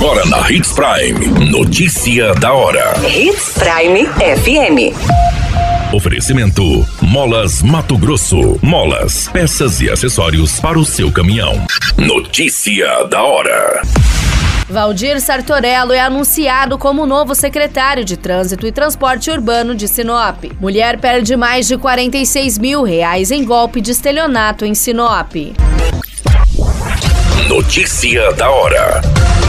Agora na Hits Prime. Notícia da hora. Hits Prime FM. Oferecimento: Molas Mato Grosso. Molas, peças e acessórios para o seu caminhão. Notícia da hora. Valdir Sartorello é anunciado como novo secretário de Trânsito e Transporte Urbano de Sinop. Mulher perde mais de 46 mil reais em golpe de estelionato em Sinop. Notícia da hora.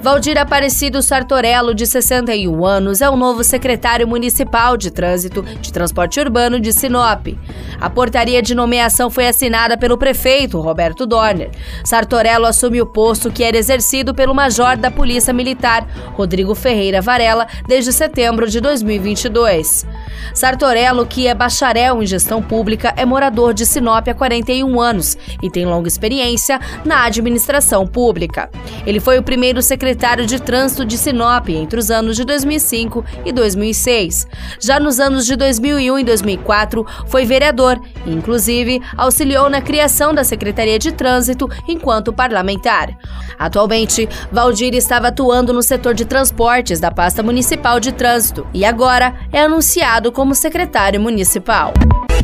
Valdir Aparecido Sartorello, de 61 anos, é o novo secretário municipal de Trânsito de Transporte Urbano de Sinop. A portaria de nomeação foi assinada pelo prefeito Roberto Dorner. Sartorello assume o posto que era exercido pelo major da Polícia Militar, Rodrigo Ferreira Varela, desde setembro de 2022. Sartorello, que é bacharel em gestão pública, é morador de Sinop há 41 anos e tem longa experiência na administração pública. Ele foi o primeiro secretário de trânsito de Sinop entre os anos de 2005 e 2006. Já nos anos de 2001 e 2004, foi vereador e, inclusive, auxiliou na criação da Secretaria de Trânsito enquanto parlamentar. Atualmente, Valdir estava atuando no setor de transportes da pasta municipal de trânsito e agora é anunciado como secretário municipal.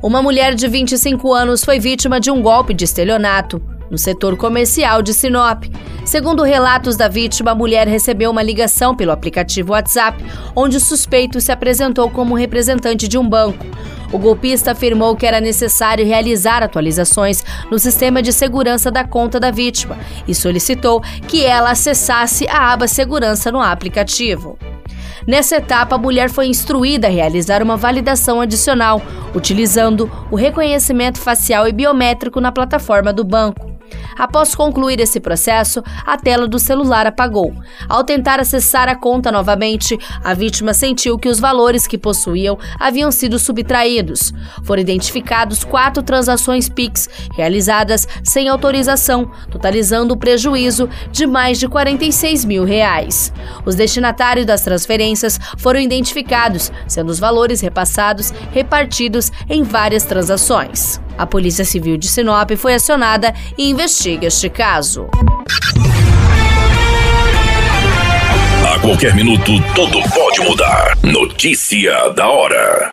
Uma mulher de 25 anos foi vítima de um golpe de estelionato no setor comercial de Sinop. Segundo relatos da vítima, a mulher recebeu uma ligação pelo aplicativo WhatsApp, onde o suspeito se apresentou como representante de um banco. O golpista afirmou que era necessário realizar atualizações no sistema de segurança da conta da vítima e solicitou que ela acessasse a aba Segurança no aplicativo. Nessa etapa, a mulher foi instruída a realizar uma validação adicional, utilizando o reconhecimento facial e biométrico na plataforma do banco. Após concluir esse processo, a tela do celular apagou. Ao tentar acessar a conta novamente, a vítima sentiu que os valores que possuíam haviam sido subtraídos. Foram identificados quatro transações PIX realizadas sem autorização, totalizando o prejuízo de mais de 46 mil reais. Os destinatários das transferências foram identificados, sendo os valores repassados repartidos em várias transações. A Polícia Civil de Sinop foi acionada e investiga este caso. A qualquer minuto, tudo pode mudar. Notícia da hora.